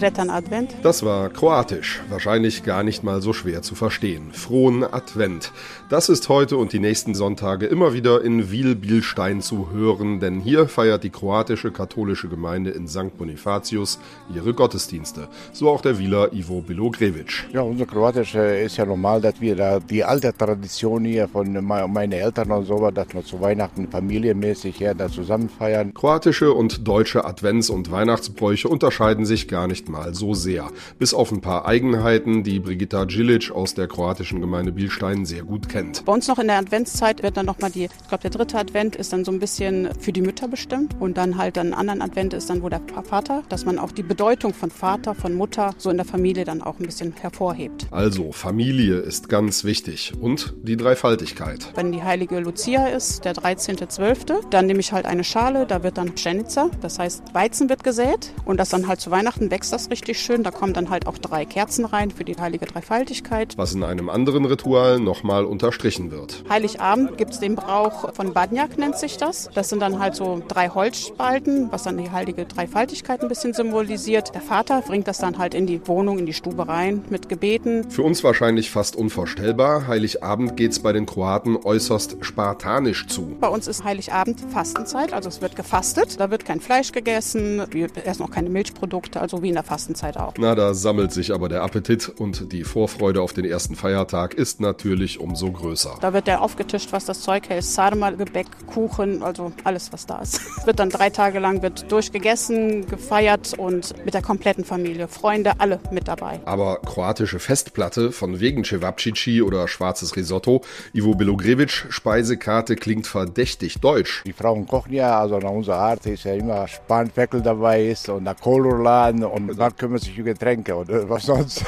Sretan Advent. Das war kroatisch, wahrscheinlich gar nicht mal so schwer zu verstehen. Frohen Advent. Das ist heute und die nächsten Sonntage immer wieder in Wiel-Bielstein zu hören, denn hier feiert die kroatische katholische Gemeinde in St. Bonifatius ihre Gottesdienste. So auch der Wieler Ivo Bilogrevic. Ja, unser Kroatische ist ja normal, dass wir da die alte Tradition hier von meinen Eltern und so, dass wir zu Weihnachten familienmäßig hier da zusammen feiern. Kroatische und deutsche Advents- und Weihnachtsbräuche unterscheiden sich gar nicht mal so sehr. Bis auf ein paar Eigenheiten, die Brigitta Djilic aus der kroatischen Gemeinde Bielstein sehr gut kennt. Bei uns noch in der Adventszeit wird dann nochmal die, ich glaube der dritte Advent ist dann so ein bisschen für die Mütter bestimmt und dann halt dann anderen Advent ist dann wo der Vater, dass man auch die Bedeutung von Vater, von Mutter so in der Familie dann auch ein bisschen hervorhebt. Also Familie ist ganz wichtig und die Dreifaltigkeit. Wenn die heilige Lucia ist, der 13.12., dann nehme ich halt eine Schale, da wird dann Pschenica, das heißt Weizen wird gesät und das dann halt zu Weihnachten wächst das richtig schön. Da kommen dann halt auch drei Kerzen rein für die heilige Dreifaltigkeit. Was in einem anderen Ritual nochmal unterstrichen wird. Heiligabend gibt es den Brauch von Badnjak, nennt sich das. Das sind dann halt so drei Holzspalten, was dann die heilige Dreifaltigkeit ein bisschen symbolisiert. Der Vater bringt das dann halt in die Wohnung, in die Stube rein mit Gebeten. Für uns wahrscheinlich fast unvorstellbar. Heiligabend geht es bei den Kroaten äußerst spartanisch zu. Bei uns ist Heiligabend Fastenzeit, also es wird gefastet. Da wird kein Fleisch gegessen, wir essen auch keine Milchprodukte, also wie in der Fastenzeit auch. Na, da sammelt sich aber der Appetit und die Vorfreude auf den ersten Feiertag ist natürlich umso größer. Da wird der aufgetischt, was das Zeug hält. Sarma, Gebäck, Kuchen, also alles, was da ist. wird dann drei Tage lang wird durchgegessen, gefeiert und mit der kompletten Familie, Freunde, alle mit dabei. Aber kroatische Festplatte von wegen Cevapcici oder schwarzes Risotto, Ivo Bilogrevic Speisekarte klingt verdächtig deutsch. Die Frauen kochen ja, also nach unserer Art ist ja immer Spanferkel dabei ist und der Kohlrouladen und dann kümmert sich um Getränke oder was sonst.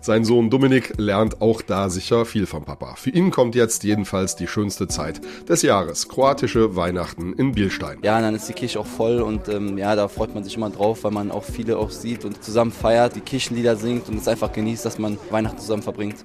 Sein Sohn Dominik lernt auch da sicher viel vom Papa. Für ihn kommt jetzt jedenfalls die schönste Zeit des Jahres, kroatische Weihnachten in Bielstein. Ja, dann ist die Kirche auch voll und ähm, ja, da freut man sich immer drauf, weil man auch viele auch sieht und zusammen feiert, die Kirchenlieder singt und es einfach genießt, dass man Weihnachten zusammen verbringt.